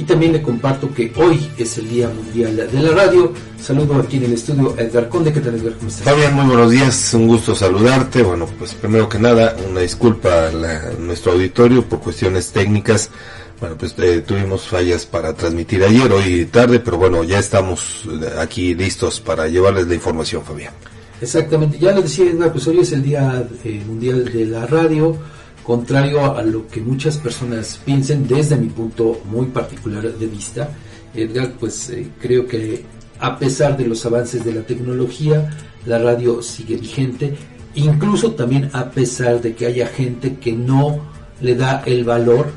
Y también le comparto que hoy es el Día Mundial de la Radio. Saludo aquí en el estudio a Edgar Conde. ¿Qué tal, Edgar? ¿Cómo estás? Fabián, muy buenos días. Un gusto saludarte. Bueno, pues primero que nada, una disculpa a, la- a nuestro auditorio por cuestiones técnicas. Bueno, pues eh, tuvimos fallas para transmitir ayer, hoy tarde, pero bueno, ya estamos eh, aquí listos para llevarles la información, Fabián. Exactamente, ya lo decía Edgar, pues hoy es el Día eh, Mundial de la Radio, contrario a lo que muchas personas piensen desde mi punto muy particular de vista. Edgar, pues eh, creo que a pesar de los avances de la tecnología, la radio sigue vigente, incluso también a pesar de que haya gente que no le da el valor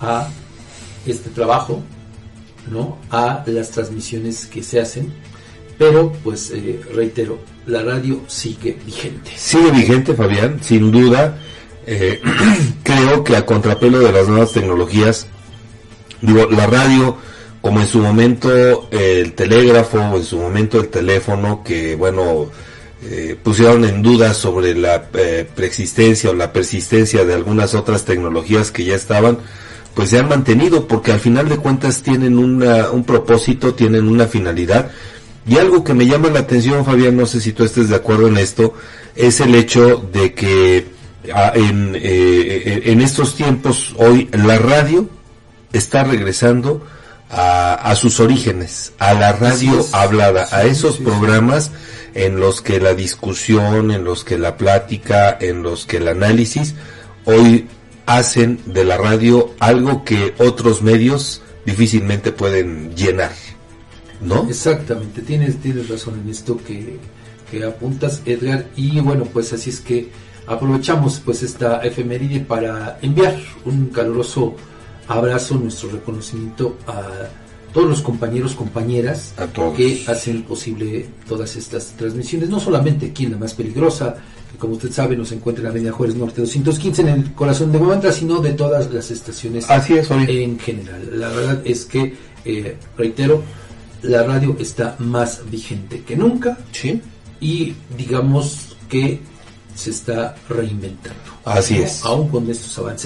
a este trabajo, ¿no? A las transmisiones que se hacen, pero pues eh, reitero, la radio sigue vigente. Sigue vigente, Fabián, sin duda. Eh, creo que a contrapelo de las nuevas tecnologías, digo, la radio, como en su momento el telégrafo, o en su momento el teléfono, que bueno, eh, pusieron en duda sobre la eh, preexistencia o la persistencia de algunas otras tecnologías que ya estaban, pues se han mantenido porque al final de cuentas tienen una, un propósito, tienen una finalidad. Y algo que me llama la atención, Fabián, no sé si tú estés de acuerdo en esto, es el hecho de que en, eh, en estos tiempos, hoy, la radio está regresando a, a sus orígenes, a la radio es. hablada, a esos sí, sí. programas en los que la discusión, en los que la plática, en los que el análisis, hoy hacen de la radio algo que otros medios difícilmente pueden llenar. ¿No? Exactamente, tienes, tienes razón en esto que, que apuntas, Edgar, y bueno, pues así es que aprovechamos pues esta efeméride para enviar un caluroso abrazo, nuestro reconocimiento a todos los compañeros, compañeras A todos. que hacen posible todas estas transmisiones, no solamente aquí en la más peligrosa, que como usted sabe nos encuentra en la Avenida Juárez Norte 215 en el corazón de Guamantra, sino de todas las estaciones Así es, Fabián. en general. La verdad es que, eh, reitero, la radio está más vigente que nunca Sí. y digamos que se está reinventando. Así es. Aún con estos avances